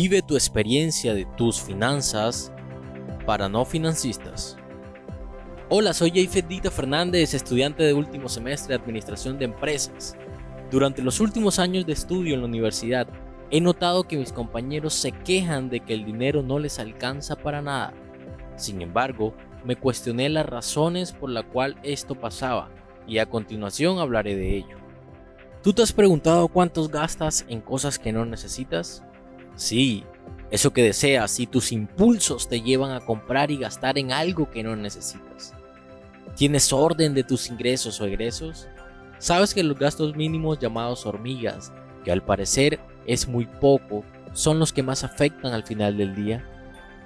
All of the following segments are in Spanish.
Vive tu experiencia de tus finanzas para no financistas. Hola, soy Jay Fernández, estudiante de último semestre de Administración de Empresas. Durante los últimos años de estudio en la universidad, he notado que mis compañeros se quejan de que el dinero no les alcanza para nada. Sin embargo, me cuestioné las razones por las cuales esto pasaba y a continuación hablaré de ello. ¿Tú te has preguntado cuántos gastas en cosas que no necesitas? Sí, eso que deseas y tus impulsos te llevan a comprar y gastar en algo que no necesitas. ¿Tienes orden de tus ingresos o egresos? ¿Sabes que los gastos mínimos llamados hormigas, que al parecer es muy poco, son los que más afectan al final del día?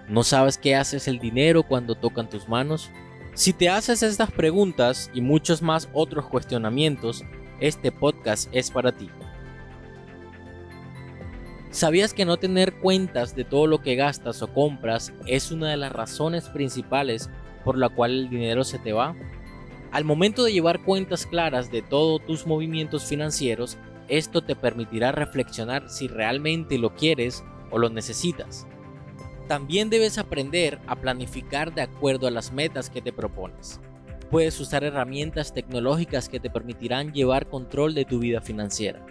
¿No sabes qué haces el dinero cuando tocan tus manos? Si te haces estas preguntas y muchos más otros cuestionamientos, este podcast es para ti. ¿Sabías que no tener cuentas de todo lo que gastas o compras es una de las razones principales por la cual el dinero se te va? Al momento de llevar cuentas claras de todos tus movimientos financieros, esto te permitirá reflexionar si realmente lo quieres o lo necesitas. También debes aprender a planificar de acuerdo a las metas que te propones. Puedes usar herramientas tecnológicas que te permitirán llevar control de tu vida financiera.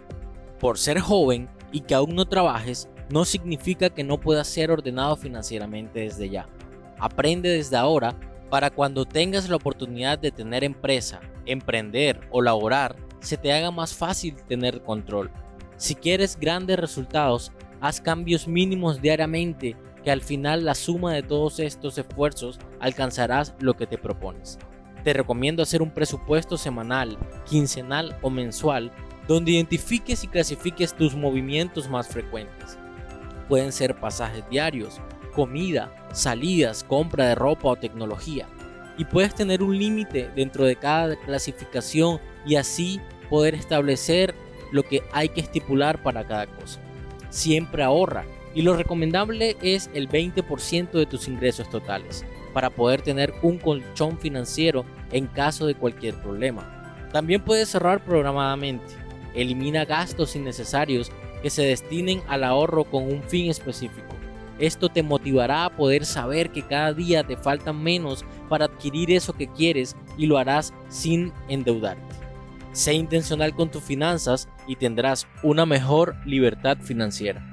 Por ser joven y que aún no trabajes, no significa que no puedas ser ordenado financieramente desde ya. Aprende desde ahora para cuando tengas la oportunidad de tener empresa, emprender o laborar, se te haga más fácil tener control. Si quieres grandes resultados, haz cambios mínimos diariamente que al final la suma de todos estos esfuerzos alcanzarás lo que te propones. Te recomiendo hacer un presupuesto semanal, quincenal o mensual donde identifiques y clasifiques tus movimientos más frecuentes. Pueden ser pasajes diarios, comida, salidas, compra de ropa o tecnología. Y puedes tener un límite dentro de cada clasificación y así poder establecer lo que hay que estipular para cada cosa. Siempre ahorra y lo recomendable es el 20% de tus ingresos totales para poder tener un colchón financiero en caso de cualquier problema. También puedes ahorrar programadamente. Elimina gastos innecesarios que se destinen al ahorro con un fin específico. Esto te motivará a poder saber que cada día te faltan menos para adquirir eso que quieres y lo harás sin endeudarte. Sé intencional con tus finanzas y tendrás una mejor libertad financiera.